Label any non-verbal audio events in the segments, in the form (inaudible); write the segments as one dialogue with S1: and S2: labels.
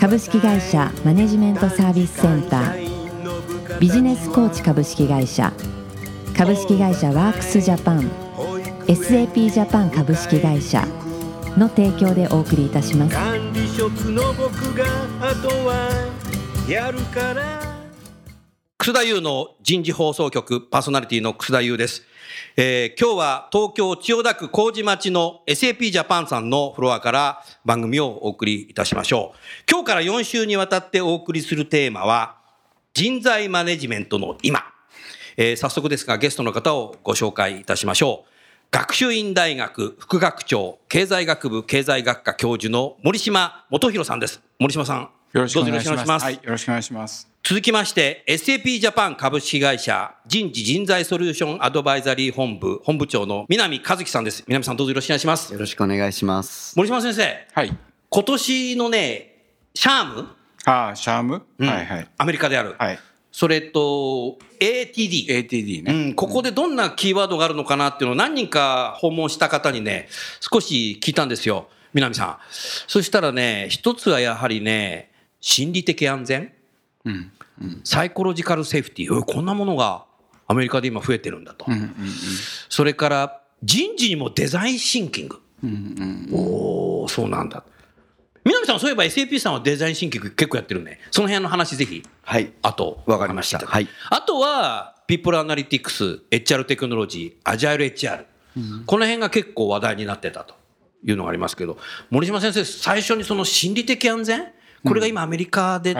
S1: 株式会社マネジメントサービスセンター。ビジネスコーチ株式会社。株式会社ワークスジャパン。SAP ジャパン株式会社。の提供でお送りいたします。
S2: 管理職の僕があとはやるから。
S3: 楠田優の人事放送局パーソナリティの楠田優です。えー今日は東京千代田区麹町の SAP ジャパンさんのフロアから番組をお送りいたしましょう。今日から4週にわたってお送りするテーマは人材マネジメントの今。えー早速ですがゲストの方をご紹介いたしましょう。学習院大学副学長経済学部経済学科教授の森島元弘さんです。森島さん。
S4: よろしくお願いしますはい、よろしくお願いします。
S3: 続きまして、SAP ジャパン株式会社人事人材ソリューションアドバイザリー本部本部長の南和樹さんです。南さんどうぞよろしくお願いします。
S5: よろしくお願いします。
S3: 森島先生、
S4: はい。
S3: 今年のね、シャーム、
S4: ああ、シャーム、
S3: うん
S4: はいはい。
S3: アメリカである。
S4: はい。
S3: それと ATD。
S4: ATD ね。
S3: うん、ここでどんなキーワードがあるのかなっていうのを何人か訪問した方にね、少し聞いたんですよ。南さん。そしたらね、一つはやはりね、心理的安全？
S4: うん。
S3: サイコロジカルセーフティー、うんこんなものがアメリカで今増えてるんだと。
S4: うんうん
S3: それから人事にもデザインシンキング。
S4: うんうん
S3: おお、そうなんだ。南さん、そういえば SAP さんはデザインシンキング結構やってるね。その辺の話ぜひ、
S5: はい。
S3: あと、
S5: わかりました
S3: お話いあとは、ピープルアナリティクス、HR テクノロジー、アジャイル HR。この辺が結構話題になってたというのがありますけど、森島先生、最初にその心理的安全？これが今アメリカで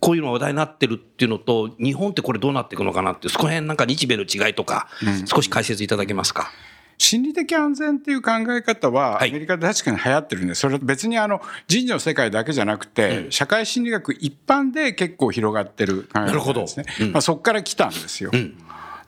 S3: こういうのが話題になってるっていうのと、日本ってこれどうなっていくのかなって、そこら辺なんか日米の違いとか、少し解説いただけますか？
S4: 心理的安全っていう考え方は、
S3: はい
S4: アメリカで確かに流行ってるんです。それは別にあの人事の世界だけじゃなくて、社会心理学一般で結構広がってる考え方ですね。まあ、そこから来たんですよ。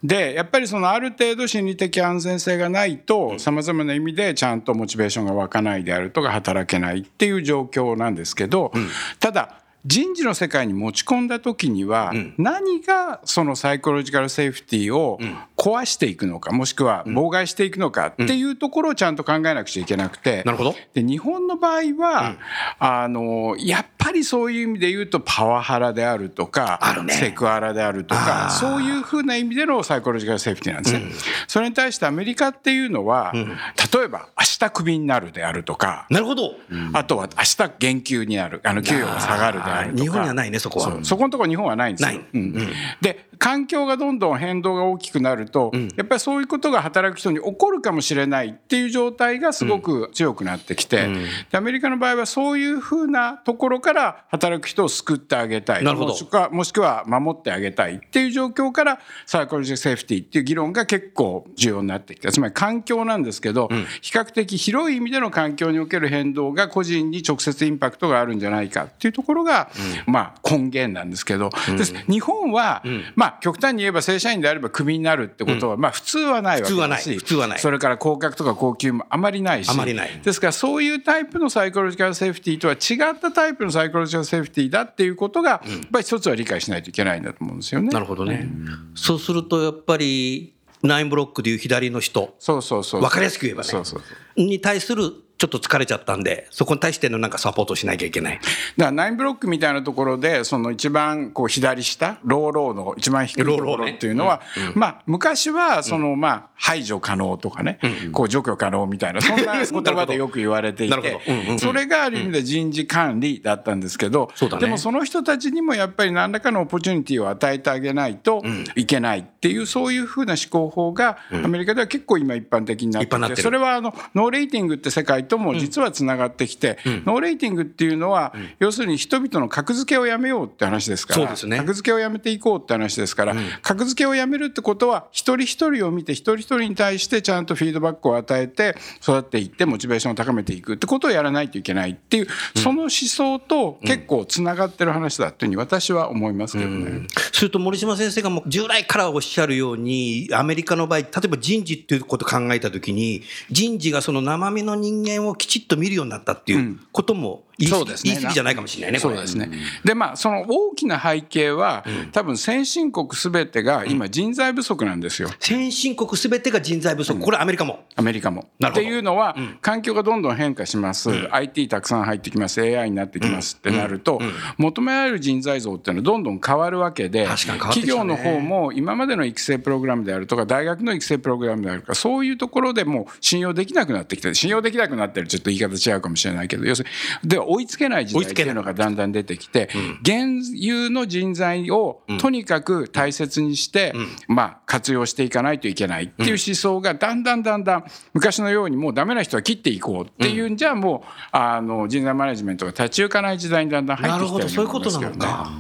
S4: でやっぱりそのある程度心理的安全性がないとさまざまな意味でちゃんとモチベーションが湧かないであるとか働けないっていう状況なんですけど、ただ人事の世界に持ち込んだ時には何がそのサイコロジカルセーフティーを壊していくのかもしくは妨害していくのかっていうところをちゃんと考えなくちゃいけなくて。
S3: なるほど。
S4: で日本の場合は、あのやっぱりそういう意味で言うとパワハラであるとか
S3: ね。
S4: セクハラであるとかそういうふうな意味でのサイコロジカルセーフティーなんですね。それに対してアメリカっていうのは、例えば明日クビになるであるとか、
S3: なるほど。
S4: あとは明日減給になるあの給与が下がるであるとか。
S3: 日本にはないね、そこは。
S4: そこのところ日本はないんですよ。
S3: ない。
S4: うん。で環境がどんどん変動が大きくなると、やっぱりそういうことが働く人に起こるかもしれないっていう状態がすごく強くなってきて、でアメリカの場合はそういうふうなところから働く人を救ってあげたい。もしくはもしくは守ってあげたいっていう状況からサイコロジーセーフティーっていう議論が結構重要になってきたつまり環境なんですけど、比較的広い意味での環境における変動が個人に直接インパクトがあるんじゃないかっていうところが、まあ根源なんですけど、です。日本は、まあ極端に言えば正社員であればクビになるってことは、まあ普通はないわけ
S3: 普通はない
S4: だし
S3: 普通はない
S4: それから降格とか高給もあまりないし
S3: あまりない
S4: ですからそういうタイプのサイコロジカルセーフティーとは違ったタイプのサイコロジカルセーフティーだっていうことが、やっぱり一つは理解しないといけないんだと思うんですよね。
S3: なるほどね。そうすると、やっぱり、ナインブロックでいう左の人、
S4: そうそうそう。
S3: わかりやすく言えばね
S4: そうそう。
S3: に対する、ちょっと疲れちゃったんで、そこに対してのなんかサポートしなきゃいけない。
S4: だから nine block みたいなところでその一番こう左下 low low の一番低いところ
S3: low low ね。
S4: っていうのは、まあ昔はそのまあ排除可能とかね、こう除去可能みたいなそんな言葉でよく言われていて (laughs)
S3: うんうんうん。
S4: それがある意味で人事管理だったんですけど、
S3: ね。
S4: でもその人たちにもやっぱり何らかの opportunity を与えてあげないといけないっていうそういうふうな思考法がアメリカでは結構今一般的になって
S3: て
S4: それはあの no rating っていう課題とも実はつながってきて、ノーレーティングっていうのは、要するに人々の格付けをやめようって話ですから、
S3: ね、
S4: 格付けをやめていこうって話ですから、格付けをやめるってことは一人一人を見て一人一人に対してちゃんとフィードバックを与えて育っていってモチベーションを高めていくってことをやらないといけないっていう、その思想と結構つながってる話だっていうふうに私は思いますけどね。
S3: すると森島先生がもう従来からおっしゃるようにアメリカの場合例えば人事っていうことを考えた時に人事がその生身の人間をきちっと見るようになったっていうことも言い過ぎ,、ね、言い過ぎじゃないかもしれないね、
S4: そうですね。で、まあ、その大きな背景は、多分先進国すべてが今人材不足なんですよ。
S3: 先進国すべてが人材不足。これアメリカも。
S4: アメリカも。っていうのは、環境がどんどん変化します。IT たくさん入ってきます。AI になってきますってなると、求められる人材像っていうのはどんどん変わるわけで、企業の方も今までの育成プログラムであるとか、大学の育成プログラムであるとか、そういうところでも信用できなくなってきて、信用できなくなってるちょっと言い方違うかもしれないけど、要するに、では追いつけない時代っていうのがだんだん出てきて、現有の人材をとにかく大切にして、まあ、活用していかないといけないっていう思想がだんだんだんだん昔のようにもうダメな人は切っていこうっていうん。じゃもうあの人材マネジメントが立ち行かない時代にだんだん入ってきてるなるほど
S3: そういうことなのか。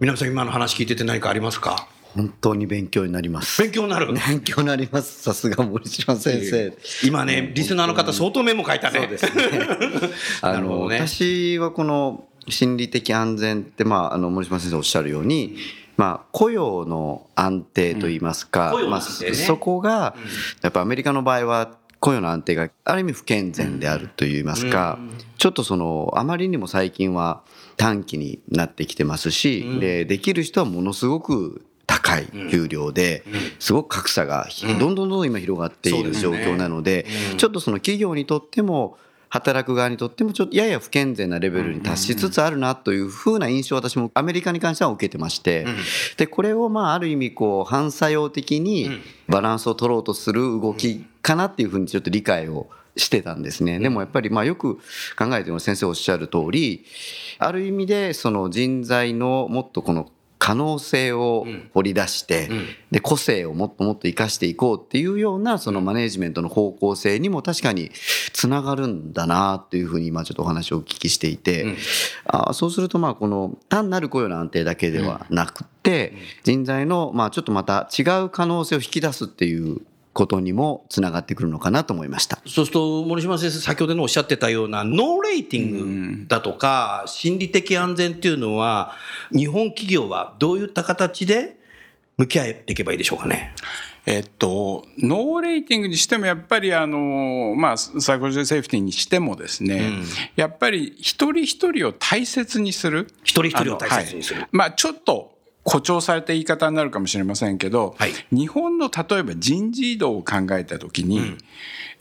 S3: 皆さん今の話聞いてて何かありますか？
S5: 本当に勉強になります。
S3: 勉強になる
S5: 勉強になります。さすが森島先生。
S3: 今ね、リスナーの方相当メモ書いたね。
S5: そうですね。(laughs) あの、ね、私はこの心理的安全って、まあ、あの森島先生おっしゃるように、まあ、雇用の安定といいますか、うんね、まあ、そこが、やっぱアメリカの場合は雇用の安定がある意味不健全であるといいますか、ちょっとそのあまりにも最近は短期になってきてますし、でできる人はものすごく高い給料で、すごく格差がどん。どんどんどん今広がっている状況なので、ちょっとその企業にとっても、働く側にとってもちょっとやや不健全なレベルに達しつつあるなというふうな印象を私もアメリカに関しては受けてまして、でこれをまあある意味こう反作用的にバランスを取ろうとする動きかなっていうふうにちょっと理解をしてたんですね。でもやっぱりまあよく考えても先生おっしゃる通り、ある意味でその人材のもっとこの可能性を掘り出して、で個性をもっともっと生かしていこうっていうようなそのマネジメントの方向性にも確かにつながるんだなっていうふうに今ちょっとお話をお聞きしていて、あそうするとまあこの単なる雇用の安定だけではなくて、人材のまあちょっとまた違う可能性を引き出すっていうことにもつながってくるのかなと思いました
S3: そうすると森島先生先ほどのおっしゃってたようなノーレーティングだとか心理的安全っていうのは日本企業はどういった形で向き合っていけばいいでしょうかね？
S4: えっと、ノーレーティングにしてもやっぱりあの、まあ、サイコロジーセーフティーにしてもですね、うん、やっぱり一人一人を大切にする。
S3: 一人一人を大切にする。はい、
S4: まあ、ちょっと誇張された言い方になるかもしれませんけど、はい、日本の例えば人事異動を考えた時に、うん。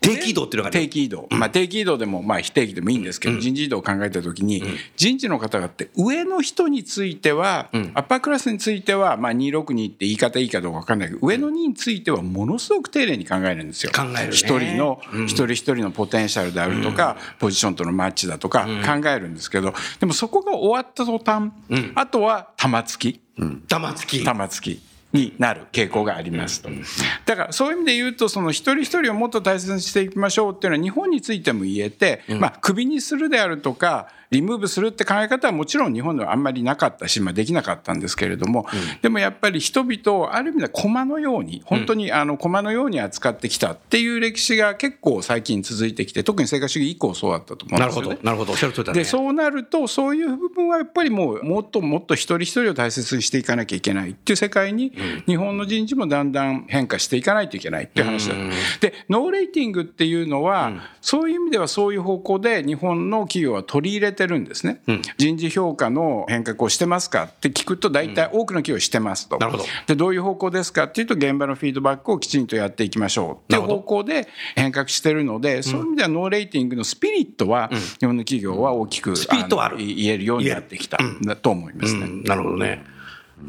S3: 定期移動っていうのが、
S4: ね、定期移動、まあ、定期移動でも、まあ、非定期でもいいんですけど、うん、人事異動を考えた時に、うん、人事の方々って上の人については、うん、アッパークラスについては、まあ、262って言い方いいかどうか分かんないけど上の2についてはものすごく丁寧に考えるんですよ。
S3: 考える、
S4: 一人の、一人一人のポテンシャルであるとか、ポジションとのマッチだとか考えるんですけどでもそこが終わった途端、あとは玉突き。
S3: 玉突き。
S4: 玉突き。になる傾向がありますと。だからそういう意味で言うとその一人一人をもっと大切にしていきましょうっていうのは日本についても言えて、まあクビにするであるとかリムーブするって考え方はもちろん日本ではあんまりなかったし、まあ、できなかったんですけれども、うん、でもやっぱり人々をある意味で駒のように本当にあの駒のように扱ってきたっていう歴史が結構最近続いてきて特に成果主義以降そうだったと思うんですよ、ね、
S3: なるほどなるほど。おっしゃる通りだ、
S4: ね、でそうなるとそういう部分はやっぱりもうもっともっと一人一人を大切にしていかなきゃいけないっていう世界に、日本の人事もだんだん変化していかないといけないっていう話だ、うん、で no rating っていうのは、うん、そういう意味ではそういう方向で日本の企業は取り入れてるんですね。うん。人事評価の変革をしてますかって聞くと大体多くの企業してますと。
S3: なるほど。
S4: でどういう方向ですかっていうと現場のフィードバックをきちんとやっていきましょう。っていう方向で変革してるのでそういう意味では no rating のスピリットは日本の企業は大きく、
S3: スピリットある。
S4: 言えるようになってきたと思いますね。
S3: なるほどね。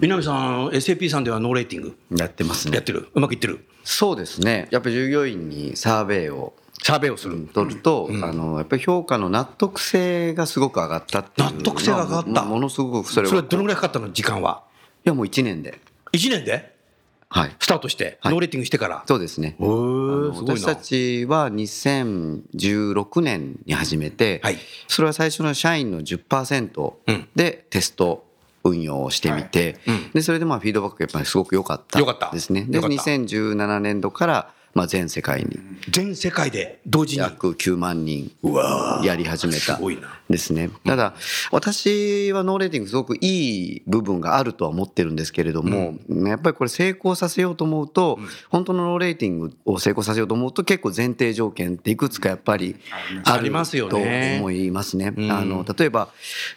S3: 南さん SAP さんでは no rating？
S5: やってますね。
S3: やってる？うまくいってる？
S5: そうですねやっぱり従業員にサーベイを
S3: サーベイをする。
S5: 取ると、うん、あの、やっぱり評価の納得性がすごく上がったっていう。
S3: 納得性が上がった。
S5: ものすごくそれは。
S3: それはどのぐらいかかったの時間は？
S5: いや、もう1年で。
S3: 1年で？スタートして、 no rating してから？
S5: そうですね。私たちは2016年に始めて、はい、それは最初の社員の10%でテスト運用をしてみて、はい。うん、でそれでまあフィードバックやっぱりすごく良かったですね。で2017年度からまあ、全世界に
S3: 全世界で同時に。
S5: 約9万人やり始めたですね。ただ私は no rating すごくいい部分があるとは思ってるんですけれども、やっぱりこれ成功させようと思うと、本当の no rating を成功させようと思うと結構前提条件っていくつかやっぱりあると思いますね。あの例えば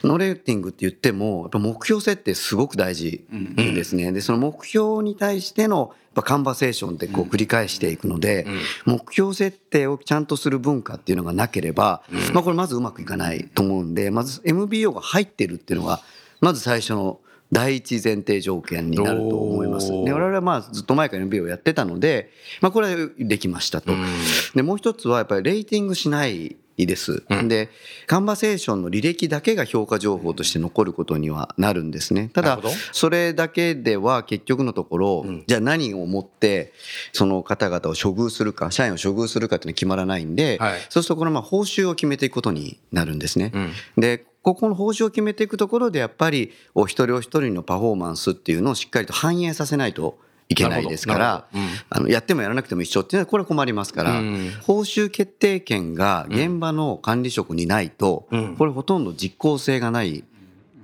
S5: ノーレーティングって言ってもやっぱ目標設定すごく大事ですね。でその目標に対してのカンバセーションでこう繰り返していくので、目標設定をちゃんとする文化っていうのがなければ、まあこれまずうまくいかないと思うんで、まず MBO が入ってるっていうのが、まず最初の第一前提条件になると思います。で我々はまあずっと前から MBA をやってたので、まあ、これはできましたと。でもう一つはやっぱりレーティングしないです。で、カンバセーションの履歴だけが評価情報として残ることにはなるんですね。ただ、それだけでは結局のところ、うん、じゃあ何をもって、その方々を処遇するか、社員を処遇するかっていうのは決まらないんで、はい、そうするとこのまあ報酬を決めていくことになるんですね。うん、で、ここの報酬を決めていくところでやっぱりお一人お一人のパフォーマンスっていうのをしっかりと反映させないといけないですから、うん、あのやってもやらなくても一緒っていうのはこれは困りますから、うん、報酬決定権が現場の管理職にないと、うん、これほとんど実効性がない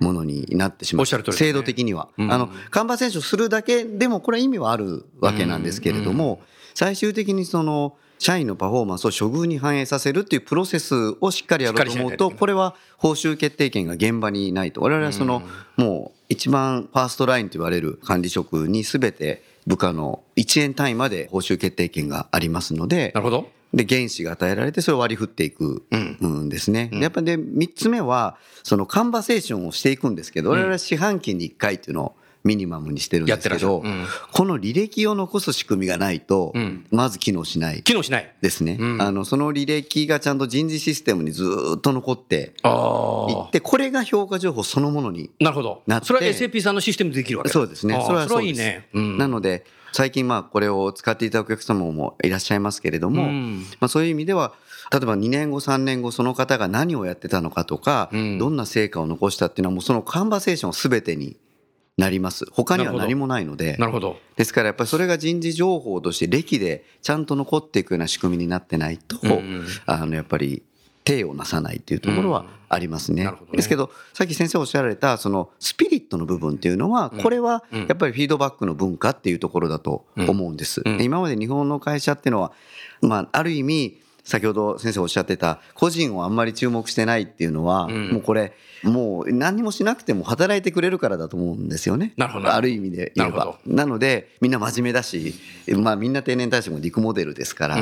S5: ものになってしまう、ね、制度的には、あのカンバセーションするだけでもこれは意味はあるわけなんですけれども、最終的にその社員のパフォーマンスを処遇に反映させるっていうプロセスをしっかりやろうと思うとこれは報酬決定権が現場にないと我々はそのもう一番 first line と言われる。管理職に全て部下の1円単位まで報酬決定権がありますので、
S3: なるほど。
S5: で、原資が与えられて、それを割り振っていくんですね。うん、やっぱり、ね、3つ目は、その conversation をしていくんですけど、我々は四半期に1回っていうのをミニマムにしてるんですけど、うん、この履歴を残す仕組みがないと、まず機能しない。
S3: 機能しない。
S5: ですね。あの、その履歴がちゃんと人事システムにずっと残っていって、これが評価情報そのものに
S3: なるほど。それは SAP さんのシステムでできるわけ
S5: そうですね。それはそうです。いい
S3: ね。
S5: なので、最近まあこれを使っていただくお客様もいらっしゃいますけれども、まあそういう意味では例えば2年後3年後その方が何をやってたのかとか、どんな成果を残したっていうのはもうそのカンバセーション全てになります。他には何もないので。
S3: なるほど。
S5: ですからやっぱりそれが人事情報として歴でちゃんと残っていくような仕組みになってないと、あのやっぱり手をなさないっていうところはありますね。うんねですけどさっき先生おっしゃられたそのスピリットの部分っていうのはこれはやっぱりフィードバックの文化っていうところだと思うんです。今まで日本の会社っていうのはまあある意味先ほど先生おっしゃってた個人をあんまり注目してないっていうのは、もうこれもう何もしなくても働いてくれるからだと思うんですよね。
S3: なるほど。
S5: ある意味で言えば。なのでみんな真面目だし、まあみんな定年退職も陸モデルですから、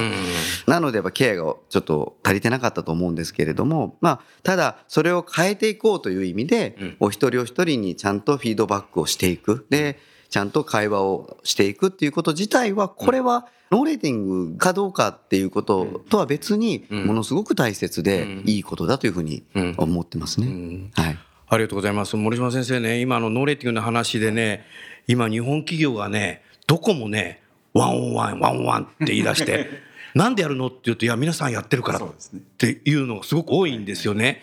S5: なのでやっぱケアがちょっと足りてなかったと思うんですけれども、まあただそれを変えていこうという意味で、お一人お一人にちゃんとフィードバックをしていく。で、ちゃんと会話をしていくっていうこと自体は、これは no rating かどうかっていうこととは別に、ものすごく大切でいいことだというふうに思ってますね。はい。
S3: ありがとうございます。森島先生ね、今の no rating の話でね、今日本企業がね、どこもね、 one on one、one on one って言い出して、(laughs) なんでやるのって言うと、いや、皆さんやってるからっていうのがすごく多いんですよね。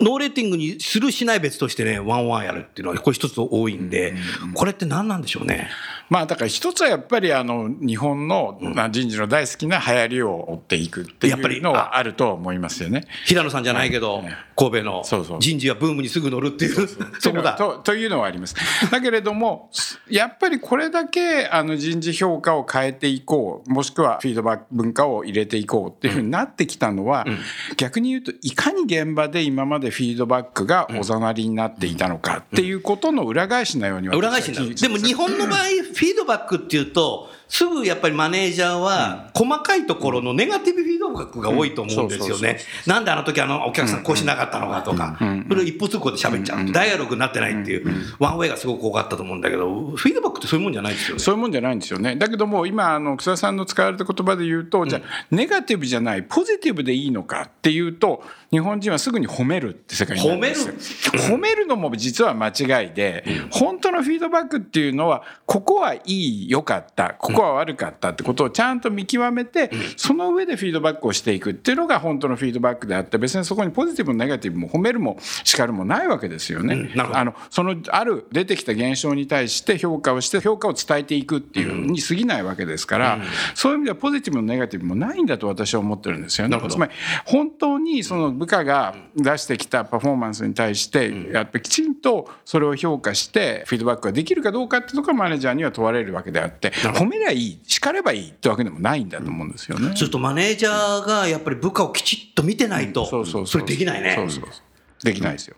S3: ノーレーティングにするしない別としてね、 one on one やるっていうのは、これ一つ多いんで、これって何なんでしょうね？
S4: まあだから一つはやっぱりあの日本の人事の大好きな流行りを追っていくっていうのはあると思いますよね。
S3: 平野さんじゃないけど、神戸の人事はブームにすぐ乗るっていう、
S4: そ (laughs) こだと。というのはあります。だけれども、やっぱりこれだけあの人事評価を変えていこう、もしくはフィードバック文化を入れていこうっていうふうになってきたのは、逆に言うといかに現場で今までフィードバックがおざなりになっていたのかっていうことの裏返しのように
S3: 裏返しになる。でも日本の場合、フィードバックっていうと、すぐやっぱりマネージャーは、細かいところのネガティブフィードバックが多いと思うんですよね。なんであの時あのお客さんこうしなかったのかとか、それを一方通行で喋っちゃう。ダイアログになってないっていう、ワンウェイがすごく多かったと思うんだけど、フィードバックってそういうもんじゃないですよね。
S4: そういうもんじゃないんですよね。だけども、今、あの、草田さんの使われた言葉で言うと、じゃあ、ネガティブじゃない、ポジティブでいいのかっていうと、日本人はすぐに褒めるって世界になるんですよ。褒める？褒めるのも実は間違いで、本当のフィードバックっていうのは、ここはいい、良かった、ここは悪かったってことをちゃんと見極めて、その上でフィードバックをしていくっていうのが本当のフィードバックであって、別にそこにポジティブもネガティブも褒めるも叱るもないわけですよね。あの、その、ある出てきた現象に対して評価をして、評価を伝えていくっていうに過ぎないわけですから、そういう意味ではポジティブもネガティブもないんだと私は思ってるんですよね。つまり、本当にその部下が出してきたパフォーマンスに対して、やっぱりきちんとそれを評価してフィードバックができるかどうかってところがマネージャーには問われるわけであって褒めりゃいい叱ればいいってわけでもないんだと思うんですよね。
S3: ちょっとマネージャーがやっぱり部下をきちっと見てないと、それできないね。
S4: そうそうできないですよ。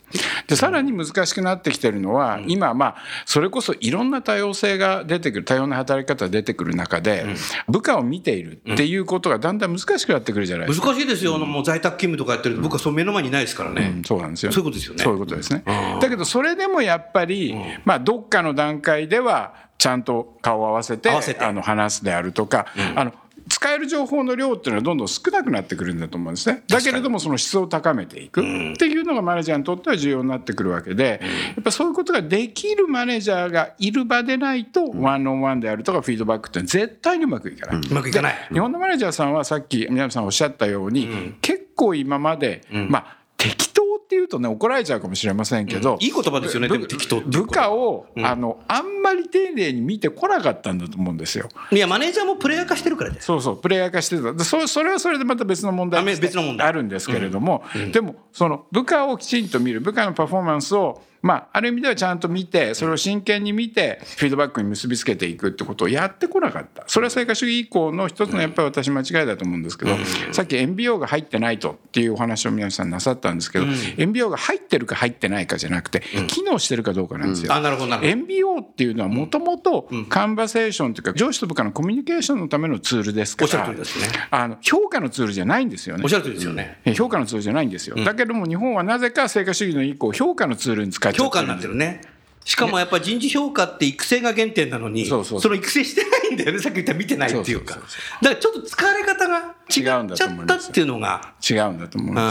S4: でさらに難しくなってきてるのは、今まあそれこそいろんな多様性が出てくる多様な働き方が出てくる中で、部下を見ているっていうことがだんだん難しくなってくるじゃないですか。
S3: 難しいですよ、もう在宅勤務とかやってると僕はその目の前にいないですからね、
S4: そうなんですよ。
S3: そういうことですよね。
S4: そういうことですね。だけどそれでもやっぱり、まあどっかの段階ではちゃんと顔を合わせてあの話すであるとか、あの使える情報の量っていうのはどんどん少なくなってくるんだと思うんですね。だけれどもその質を高めていく。っていうのがマネージャーにとっては重要になってくるわけで、やっぱそういうことができるマネージャーがいる場でないと、ワンオンワンであるとかフィードバックって絶対にうまくいかない。う
S3: まくいかない。
S4: 日本のマネージャーさんはさっき南さんおっしゃったように、結構今まで、まあ適当っていうとね怒られちゃうかもしれませんけど、
S3: いい言葉ですよねでも適当
S4: 部下を、あのあんまり丁寧に見てこなかったんだと思うんですよ。
S3: いやマネージャーもプレイヤー化してるからです。
S4: そうそうプレイヤー化してた。そそれはそれでまた別の問題
S3: 別の問題。
S4: あるんですけれども、でもその部下をきちんと見る部下のパフォーマンスをまあ、ある意味ではちゃんと見てそれを真剣に見てフィードバックに結びつけていくってことをやってこなかった。それは成果主義以降の一つのやっぱり私間違いだと思うんですけど、さっき MBO が入ってないとっていうお話を宮下さんなさったんですけど、MBO が入ってるか入ってないかじゃなくて、機能してるかどうかなんですよ。
S3: あなるほど
S4: MBO っていうのはもともとカンバセーションというか上司と部下のコミュニケーションのためのツールですから、ね、あの評価のツールじゃないんですよね。
S3: おっしゃる通りですよね。
S4: 評価のツールじゃないんですよ。だけども日本はなぜか成果主義の以降評価のツールに使っちゃってる。
S3: 評価になってるね。しかもやっぱり人事評価って育成が原点なのに、その育成してないんだよね、さっき言った見てないっていうか。だからちょっと使われ方が違っちゃったっていうのが。
S4: 違うんだと思うんです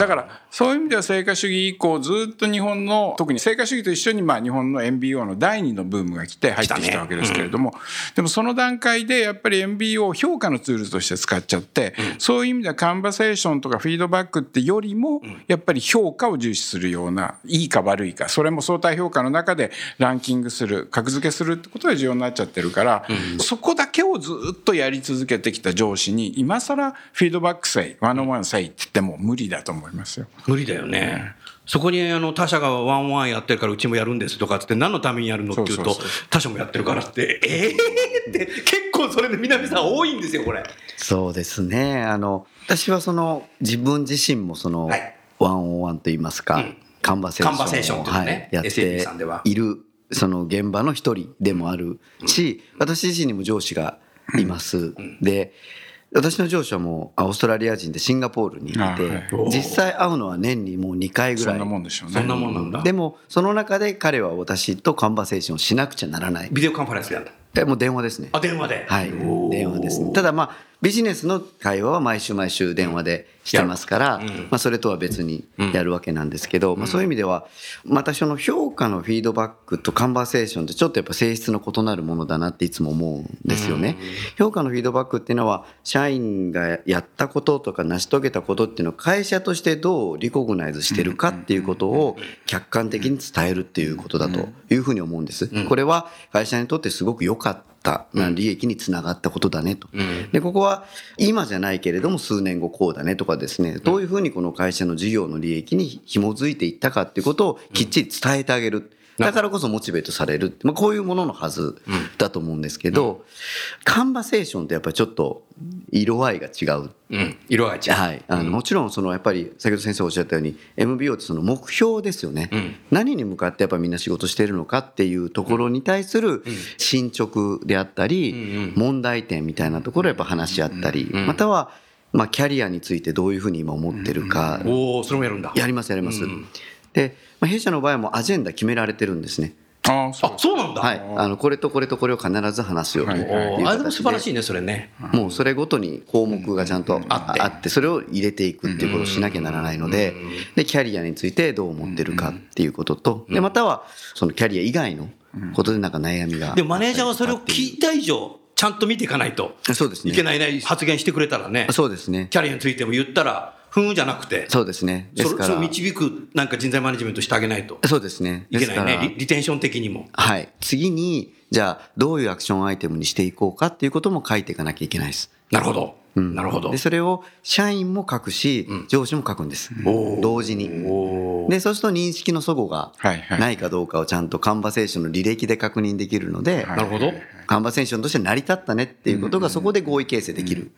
S4: だからそういう意味では成果主義以降ずっと日本の特に成果主義と一緒にまあ日本の MBO の第二のブームが来て入ってきたわけですけれども、ねうん、でもその段階でやっぱり MBO を評価のツールとして使っちゃって、うん、そういう意味ではカンバセーションとかフィードバックってよりもやっぱり評価を重視するようないいか悪いかそれも相対評価の中でランキングする格付けするってことが重要になっちゃってるから、うん、そこだけをずっとやり続けてきた上司に今更フィードバックせいワンオンワンせいって言っても無理だと思いますよ。
S3: 無理だよね。そこにあの他社がワンワンやってるからうちもやるんですとかって何のためにやるのって言うと他社もやってるからってええー、って結構それで南さん多いんですよこれ。
S5: そうですねあの私はその自分自身もその、ワンオンワンと言いますか、うん、カンバセーションを、ね、はい、やっているその現場の一人でもあるし、私自身にも上司がいます。で私の上司はもうオーストラリア人でシンガポールにいて、はい、実際会うのは年にもう2回ぐらい。
S4: そんなもんでしょうね。
S3: そんなもんなんだ。
S5: でもその中で彼は私とカンバセーションをしなくちゃならない。
S3: ビデオカンファレンスやった
S5: えもう電話ですね。
S3: あ電話で。
S5: はい。電話ですね。ただまあビジネスの会話は毎週毎週電話でしてますから、まあ、それとは別にやるわけなんですけど、まあ、そういう意味ではまたその評価のフィードバックとカンバーセーションってちょっとやっぱ性質の異なるものだなっていつも思うんですよね。評価のフィードバックっていうのは社員がやったこととか成し遂げたことっていうのを会社としてどうリコグナイズしてるかっていうことを客観的に伝えるっていうことだというふうに思うんです。これは会社にとってすごく良かった利益につながったことだねと。でここは今じゃないけれども数年後こうだねとかですねどういうふうにこの会社の事業の利益に紐づいていったかっていうことをきっちり伝えてあげる。だからこそモチベートされる、まあ、こういうもののはずだと思うんですけど、うん、カンバセーションってやっぱりちょっと色合いが違う。
S3: うん、色合い違う。
S5: はい。あの、もちろんそのやっぱり先ほど先生おっしゃったように MBO ってその目標ですよね。うん、何に向かってやっぱみんな仕事しているのかっていうところに対する進捗であったり、問題点みたいなところをやっぱ話し合ったり、またはまあキャリアについてどういうふうに今思ってるか。
S3: おお、それもやるんだ。
S5: やりますやります。で、まあ、弊社の場合はもうアジェンダ決められてるんですね。
S3: あそう。なんだ、
S5: はい、あのこれとこれとこれを必ず話すよとい。う
S3: 形で、素晴らしいねそれね。
S5: もうそれごとに項目がちゃんとあって。それを入れていくっていうことをしなきゃならないのででキャリアについてどう思ってるかっていうこととでまたはそのキャリア以外のことでなんか悩みが
S3: でもマネージャーはそれを聞いた以上ちゃんと見ていかないと
S5: そうですね。
S3: いけないね発言してくれたらね。
S5: そうですね。
S3: キャリアについても言ったらふんじゃなくて。
S5: そうですね。
S3: ですから。それを導く、なんか人材マネジメントしてあげないと。
S5: そうですね。
S3: いけないねリ。リテンション的にも。
S5: はい。次に、じゃあ、どういうアクションアイテムにしていこうかっていうことも書いていかなきゃいけないです。
S3: なるほど。うん、なるほど。
S5: で、それを社員も書くし、上司も書くんです。うん、同時に。で、そうすると認識の齟齬がないかどうかをちゃんとカンバセーションの履歴で確認できるので、
S3: なるほど。
S5: カンバセーションとして成り立ったねっていうことがそこで合意形成できる。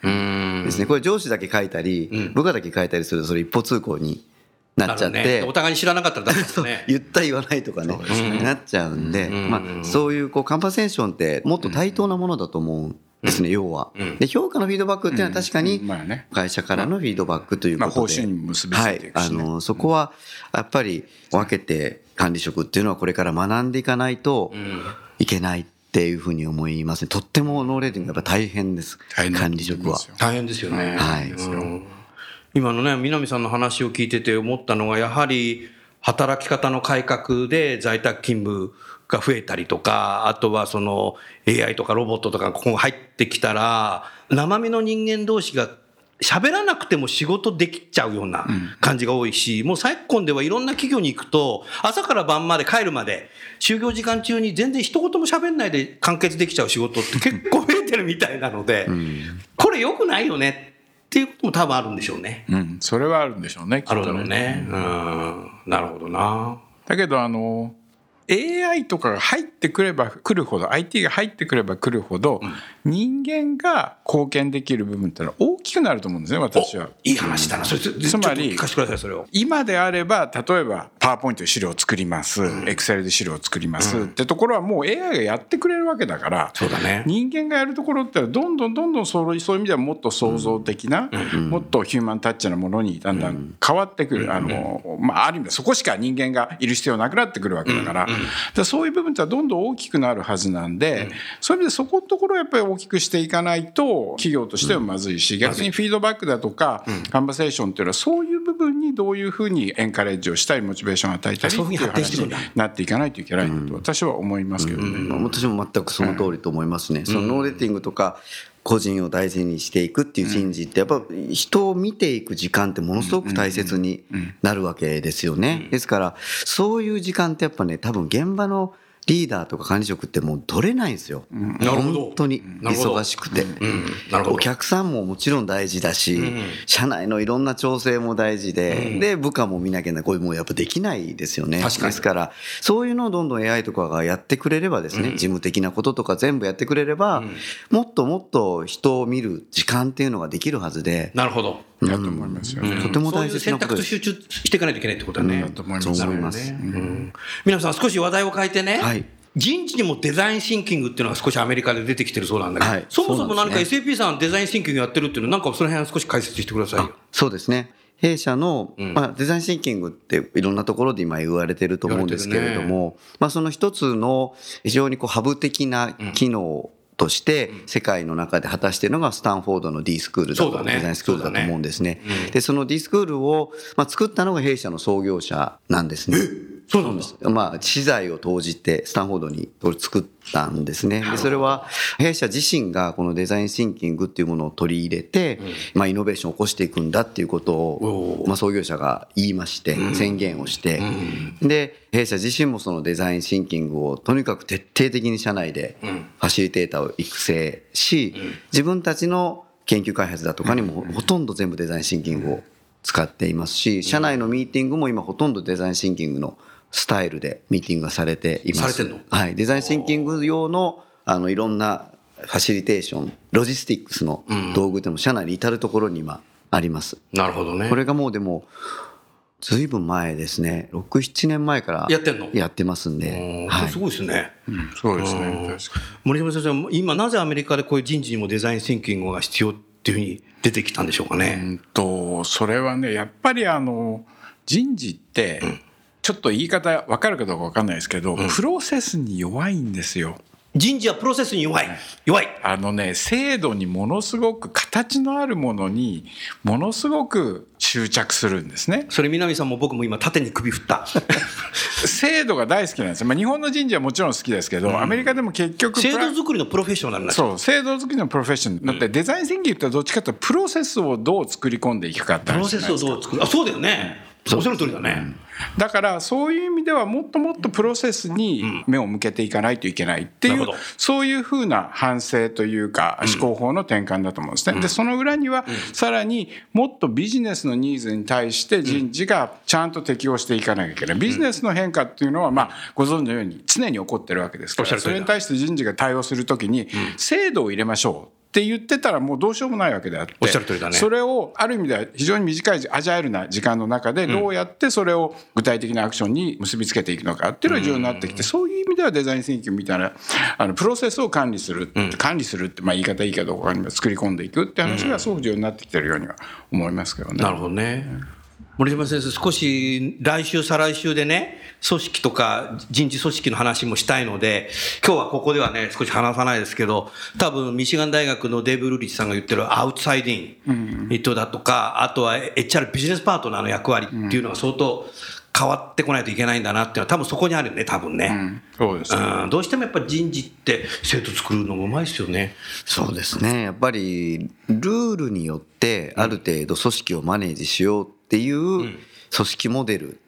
S5: ですね。これ上司だけ書いたり、部下だけ書いたりするとそれ一方通行になっちゃって、ね、
S3: お互いに知らなかったらダメですね。
S5: 言った言わないとかね、なっちゃうんで、まあそういうこうカンバセーションってもっと対等なものだと思う。ですね、要は、で。評価のフィードバックっていうのは確かに、会社からのフィードバックということで。
S4: 方針に結びついていく
S5: はい。あの、そこは、やっぱり分けて管理職っていうのはこれから学んでいかないといけないっていうふうに思いますね。とってもノーレーティングやっぱ大変です。管理職は。
S3: 大変ですよね。
S5: はい。
S3: 今のね、南さんの話を聞いてて思ったのが、やはり、働き方の改革で在宅勤務が増えたりとか、あとはその AI とかロボットとかここ入ってきたら、生身の人間同士が喋らなくても仕事できちゃうような感じが多いし、もう昨今ではいろんな企業に行くと、朝から晩まで帰るまで、就業時間中に全然一言も喋んないで完結できちゃう仕事って結構増えてるみたいなので、これ良くないよねっていうことも多分あるんでしょうね。
S4: うん、それはあるんでしょうね、
S3: あるだろうね。うん、なるほどな。
S4: だけど、あの、AI とかが入ってくれば来るほど IT が入ってくれば来るほど、人間が貢献できる部分ってのは大きくなると思うんですね私は。
S3: いい話だな。それつまり
S4: 今であれば例えばパワーポイントで資料を作りますエクセルで資料を作ります、うん、ってところはもう AI がやってくれるわけだから
S3: そうだ、ね、
S4: 人間がやるところってどんどんどんどんそういう意味ではもっと創造的な、うん、もっとヒューマンタッチなものにだんだん変わってくる、あのまあ、ある意味でそこしか人間がいる必要なくなってくるわけだから。でそういう部分ってはどんどん大きくなるはずなんで、うん、そういう意味でそこのところをやっぱり大きくしていかないと企業としてはまずいし、うん、逆にフィードバックだとか、うん、カンバセーションっていうのはそういう部分にどういうふうにエンカレッジをしたりモチベーションを与えたりっていう話になっていかないといけないと私は思いますけどね。
S5: 私も全くその通りと思いますね。そのノーレーティングとか個人を大事にしていくっていう人事ってやっぱ人を見ていく時間ってものすごく大切になるわけですよね。ですからそういう時間ってやっぱね多分現場のリーダーとか管理職ってもう取れないんですよ。うん、本当に。忙しくて、お客さんももちろん大事だし、社内のいろんな調整も大事で、で、部下も見なきゃな、これもうやっぱできないですよね。ですから、そういうのをどんどん AI とかがやってくれればですね、事務的なこととか全部やってくれれば、もっともっと人を見る時間っていうのができるはずで。
S3: なるほど。
S4: だと思いますよね。
S5: とても大切なこと
S3: です。集中していかないといけないってことだね。
S4: だと思います。
S5: そう思います。
S3: 皆さん少し話題を変えてね。はい。人事にもデザインシンキングっていうのが少しアメリカで出てきてるそうなんだけど、はい、そもそも何か SAP さんデザインシンキングやってるっていうのなんかその辺少し解説してくださいよ。
S5: そうですね。弊社の、まあ、デザインシンキングっていろんなところで今言われてると思うんですけれども、ね、まあ、その一つの非常にこうハブ的な機能として世界の中で果たしているのがスタンフォードの D スクールだと、ね、デザインスクールだと思うんですね。ねでその D スクールを、まあ、作ったのが弊社の創業者なんですね。
S3: そうなんです。
S5: まあ、資材を投じてスタンフォードに作ったんですね。で、それは、弊社自身がこのデザインシンキングっていうものを取り入れて、まあ、イノベーションを起こしていくんだっていうことを、まあ、創業者が言いまして、宣言をして、で、弊社自身もそのデザインシンキングをとにかく徹底的に社内でファシリテーターを育成し、自分たちの研究開発だとかにもほとんど全部デザインシンキングを使っていますし、社内のミーティングも今ほとんどデザインシンキングのスタイルでミーティングがされています。
S3: されてんの？
S5: はい。デザインシンキング用の、あの、いろんなファシリテーション、ロジスティックスの道具でも社内に至るところに今あります。
S3: なるほどね。
S5: これがもうでも、ずいぶん前ですね。6、7年前から
S3: やってんの？
S5: やってますんで。
S3: はい、すごいですね。
S4: うん、そうですね。
S3: 森島先生、今なぜアメリカでこういう人事にもデザインシンキングが必要っていうふうに出てきたんでしょうかね。うん
S4: と、それはね、やっぱりあの、人事って、ちょっと言い方わかるかどうかわかんないですけど、うん、プロセスに弱いんですよ。
S3: 人事はプロセスに弱い。弱い。
S4: あのね、制度にものすごく形のあるものにものすごく執着するんですね。
S3: それ南さんも僕も今縦に首振った。(laughs)
S4: 制度が大好きなんですまあ日本の人事はもちろん好きですけど、うん、アメリカでも結局
S3: 制度作りのプロフェッショナルな
S4: そう、制度作りのプロフェッショナル。だってデザイン宣言ってどっちかというとプロセスをどう作り込んでいくかって話
S3: プロセスをどう作る？あ、そうだよね。おっしゃる通りだね。
S4: だからそういう意味ではもっともっとプロセスに目を向けていかないといけないっていう、そういうふうな反省というか思考法の転換だと思うんですね。でその裏にはさらにもっとビジネスのニーズに対して人事がちゃんと適応していかなきゃいけない。ビジネスの変化っていうのはまあご存知のように常に起こってるわけですからそれに対して人事が対応するときに制度を入れましょう。って言ってたらもうどうしようもないわけであってそれをある意味では非常に短いアジャイルな時間の中でどうやってそれを具体的なアクションに結びつけていくのかっていうのが重要になってきてそういう意味ではデザイン研究みたいなあのプロセスを管理する管理するってまあ言い方いいかどうかに作り込んでいくって話がすごく重要になってきてるようには思いますけどね。
S3: なるほどね。森島先生、少し来週、再来週でね、組織とか人事組織の話もしたいので、今日はここではね、少し話さないですけど、多分、ミシガン大学のデーブ・ルリッチさんが言ってるアウトサイディングだとか、あとは HR ビジネスパートナーの役割っていうのが相当変わってこないといけないんだなっていうのは多分そこにあるよね、多分ね。うん、
S4: そうですね、
S3: うん。どうしてもやっぱり人事って制度作るのもうまいですよね。
S5: そうですね。やっぱりルールによってある程度組織をマネージしようっていう、うん組織モデル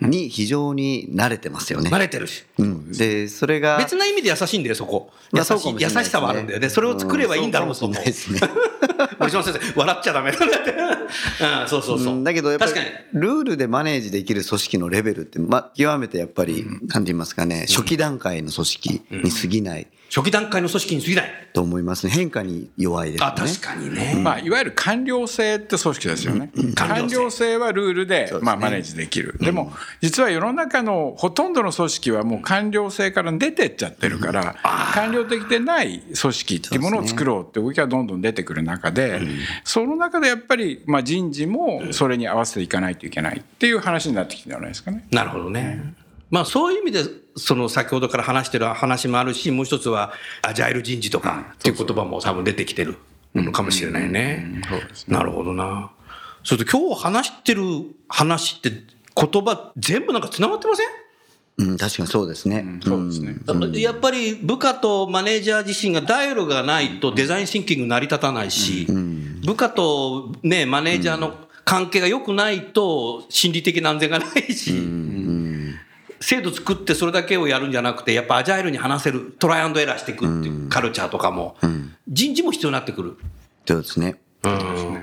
S5: に非常に慣れてますよね。
S3: 慣れてるし。
S5: うん。で、それが。
S3: 別な意味で優しいんだよ、そこ。優しい、ね、優しさはあるんだよね。それを作ればいいんだろう、うん、
S5: そも。ですね。(laughs)
S3: 森島先生、笑っちゃダメだって。うん、そうそうそう。
S5: だけど、やっぱり、ルールでマネージできる組織のレベルって、ま、極めてやっぱり、うん、なんて言いますかね、初期段階の組織に過ぎない。
S3: 初期段階の組織に過ぎない。
S5: と思いますね。変化に弱いですね。あ、
S3: 確かにね。
S4: まあ、いわゆる官僚制って組織ですよね。官僚制はルールで、まあ、マネージできる。でも、実は世の中のほとんどの組織はもう官僚制から出てっちゃってるから、官僚的でない組織っていうものを作ろうって動きがどんどん出てくる中で、その中でやっぱり、まあ、人事もそれに合わせていかないといけないっていう話になってきてるんじゃないですかね。
S3: なるほどね。まあそういう意味で、その先ほどから話してる話もあるし、もう一つはアジャイル人事とかっていう言葉も多分出てきてるのかもしれないね。なるほどな。それと今日話してる話って言葉全部なんか繋がってません？
S5: うん、確かにそうですね。
S4: そうですね。
S3: やっぱり部下とマネージャー自身がダイアログがないとデザインシンキング成り立たないし、部下とね、マネージャーの関係が良くないと心理的な安全がないし、制度作ってそれだけをやるんじゃなくて、やっぱアジャイルに話せる、トライアンドエラーしていくっていうカルチャーとかも、人事も必要になってくる。
S5: そうですね。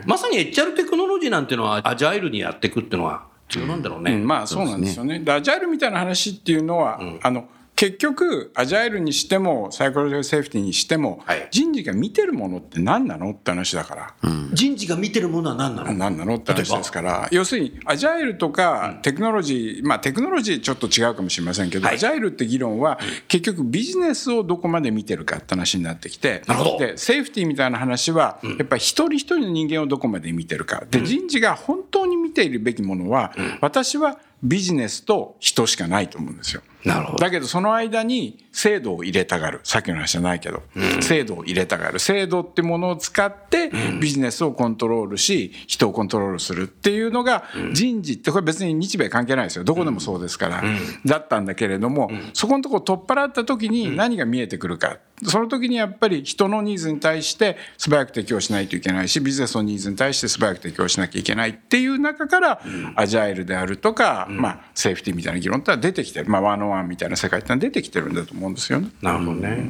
S3: まさに HR テクノロジーなんていうのは、アジャイルにやっていくっていうのは、必要なんだろうね。
S4: まあそうなんですよね。アジャイルみたいな話っていうのは、あの、結局アジャイルにしてもサイコロジーセーフティーにしても、はい、人事が見てるものって何なの？って話だから、
S3: うん、人事が見てるものは何なの？
S4: 何なの？って話ですから。要するにアジャイルとかテクノロジー、まあテクノロジーちょっと違うかもしれませんけど、はい、アジャイルって議論は結局ビジネスをどこまで見てるかって話になってきてでセーフティーみたいな話はやっぱり一人一人の人間をどこまで見てるか。で人事が本当に見ているべきものは、私はビジネスと人しかないと思うんですよ。
S3: なるほど。
S4: だけどその間に制度を入れたがる。さっきの話じゃないけど、うん、制度を入れたがる。制度ってものを使ってビジネスをコントロールし、人をコントロールするっていうのが人事ってこれ別に日米関係ないですよ。どこでもそうですから。だったんだけれども、そこのところ取っ払った時に何が見えてくるか。その時にやっぱり人のニーズに対して素早く適応しないといけないし、ビジネスのニーズに対して素早く適応しなきゃいけないっていう中から、アジャイルであるとか、まあ、セーフティーみたいな議論ってのは出てきてる。まあ、ワンオンワンみたいな世界ってのは出てきてるんだと思うんですよね。
S3: なるほどね。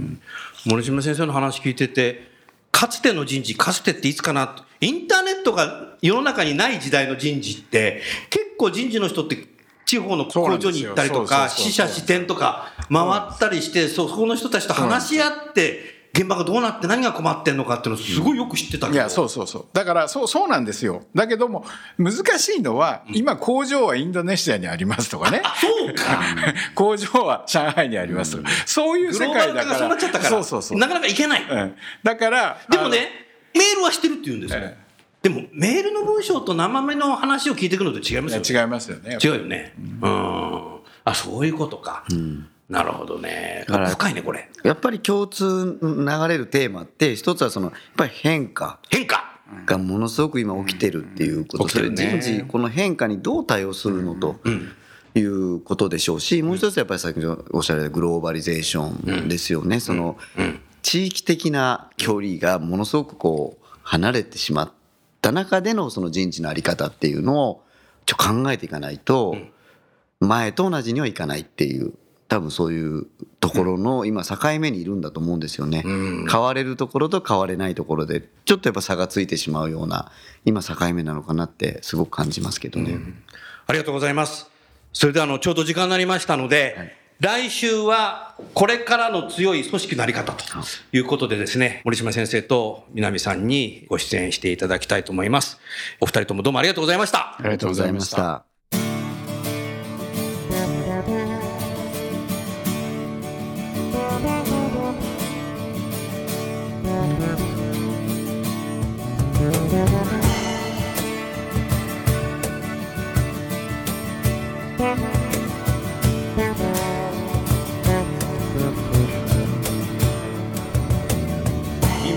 S3: 森島先生の話聞いてて、かつての人事、かつてっていつかなインターネットが世の中にない時代の人事って、結構人事の人って地方の工場に行ったりとか、死者死点とか回ったりして、そこの人たちと話し合って、現場がどうなって何が困ってんのかっていうのをすごいよく知ってたけど、
S4: いやそうそうそう。だからそうそうなんですよ。だけども難しいのは、今工場はインドネシアにありますとかね。
S3: そうか。(laughs)
S4: 工場は上海にありますとか、そういう世界だから。
S3: そうなっちゃったから
S4: そう。そうそう
S3: なかなかいけない、う
S4: ん、だから
S3: でもねメールはしてるって言うんですよ、ええ。でもメールの文章と生目の話を聞いてくるのと違いますよ
S4: ね。違いますよね。
S3: 違うよね。うん。あ、そういうことか。うんなるほどね。深いね、これ。
S5: やっぱり共通流れるテーマって、一つはその、やっぱり変化。
S3: 変化
S5: がものすごく今起きてるっていうこと、それ人事、この変化にどう対応するのと。いうことでしょうし、もう一つやっぱり先ほどおっしゃられたグローバリゼーションですよね。その、地域的な距離がものすごくこう、離れてしまった中でのその人事のあり方っていうのを、ちょ考えていかないと、前と同じにはいかないっていう多分そういうところの今境目にいるんだと思うんですよね、うん、変われるところと変われないところでちょっとやっぱ差がついてしまうような今境目なのかなってすごく感じますけどね、うん、
S3: ありがとうございます。それではあのちょうど時間になりましたので、はい。来週はこれからの強い組織のあり方ということでですね、森島先生と南さんにご出演していただきたいと思います。お二人ともどうもありがとうございました。
S5: ありがとうございました。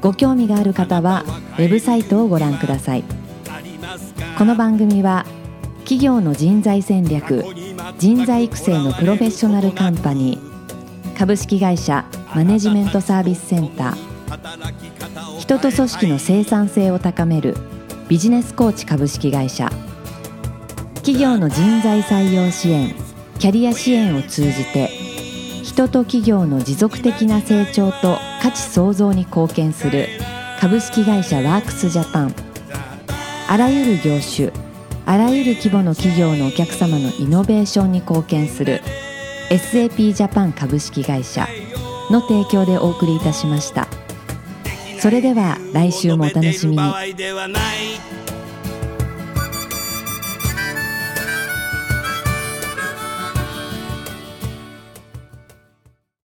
S1: ご興味がある方はウェブサイトをご覧ください。この番組は企業の人材戦略人材育成のプロフェッショナルカンパニー株式会社マネジメントサービスセンター人と組織の生産性を高めるビジネスコーチ株式会社企業の人材採用支援キャリア支援を通じて人と企業の持続的な成長と価値創造に貢献する株式会社ワークスジャパン。あらゆる業種あらゆる規模の企業のお客様のイノベーションに貢献する SAP ジャパン株式会社の提供でお送りいたしました。それでは来週もお楽しみに。